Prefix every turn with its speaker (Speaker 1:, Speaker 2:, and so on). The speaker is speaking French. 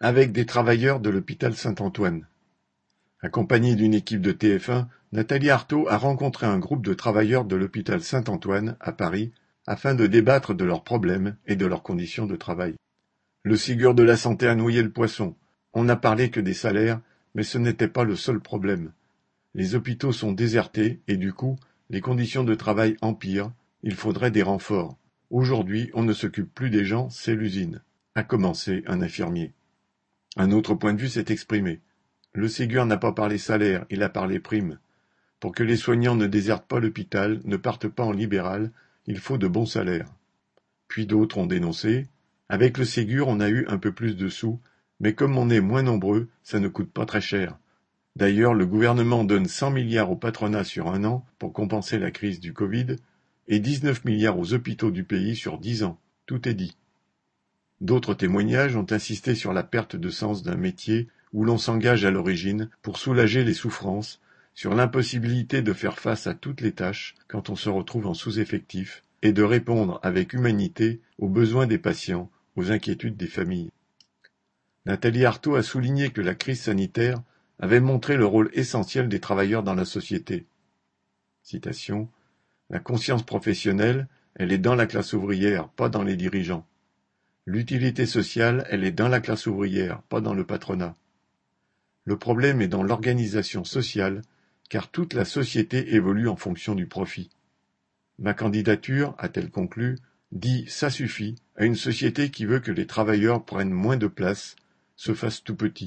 Speaker 1: avec des travailleurs de l'hôpital Saint-Antoine. Accompagnée d'une équipe de TF1, Nathalie Arthaud a rencontré un groupe de travailleurs de l'hôpital Saint-Antoine, à Paris, afin de débattre de leurs problèmes et de leurs conditions de travail. Le Ségur de la santé a noyé le poisson. On n'a parlé que des salaires, mais ce n'était pas le seul problème. Les hôpitaux sont désertés et du coup, les conditions de travail empirent, il faudrait des renforts. Aujourd'hui, on ne s'occupe plus des gens, c'est l'usine. A commencé un infirmier. Un autre point de vue s'est exprimé. Le Ségur n'a pas parlé salaire, il a parlé prime. Pour que les soignants ne désertent pas l'hôpital, ne partent pas en libéral, il faut de bons salaires. Puis d'autres ont dénoncé. Avec le Ségur, on a eu un peu plus de sous, mais comme on est moins nombreux, ça ne coûte pas très cher. D'ailleurs, le gouvernement donne 100 milliards au patronat sur un an pour compenser la crise du Covid, et dix-neuf milliards aux hôpitaux du pays sur dix ans. Tout est dit. D'autres témoignages ont insisté sur la perte de sens d'un métier où l'on s'engage à l'origine pour soulager les souffrances, sur l'impossibilité de faire face à toutes les tâches quand on se retrouve en sous-effectif, et de répondre avec humanité aux besoins des patients, aux inquiétudes des familles. Nathalie Arthaud a souligné que la crise sanitaire avait montré le rôle essentiel des travailleurs dans la société. Citation la conscience professionnelle, elle est dans la classe ouvrière, pas dans les dirigeants. L'utilité sociale, elle est dans la classe ouvrière, pas dans le patronat. Le problème est dans l'organisation sociale, car toute la société évolue en fonction du profit. Ma candidature, a-t-elle conclu, dit ça suffit à une société qui veut que les travailleurs prennent moins de place, se fassent tout petits.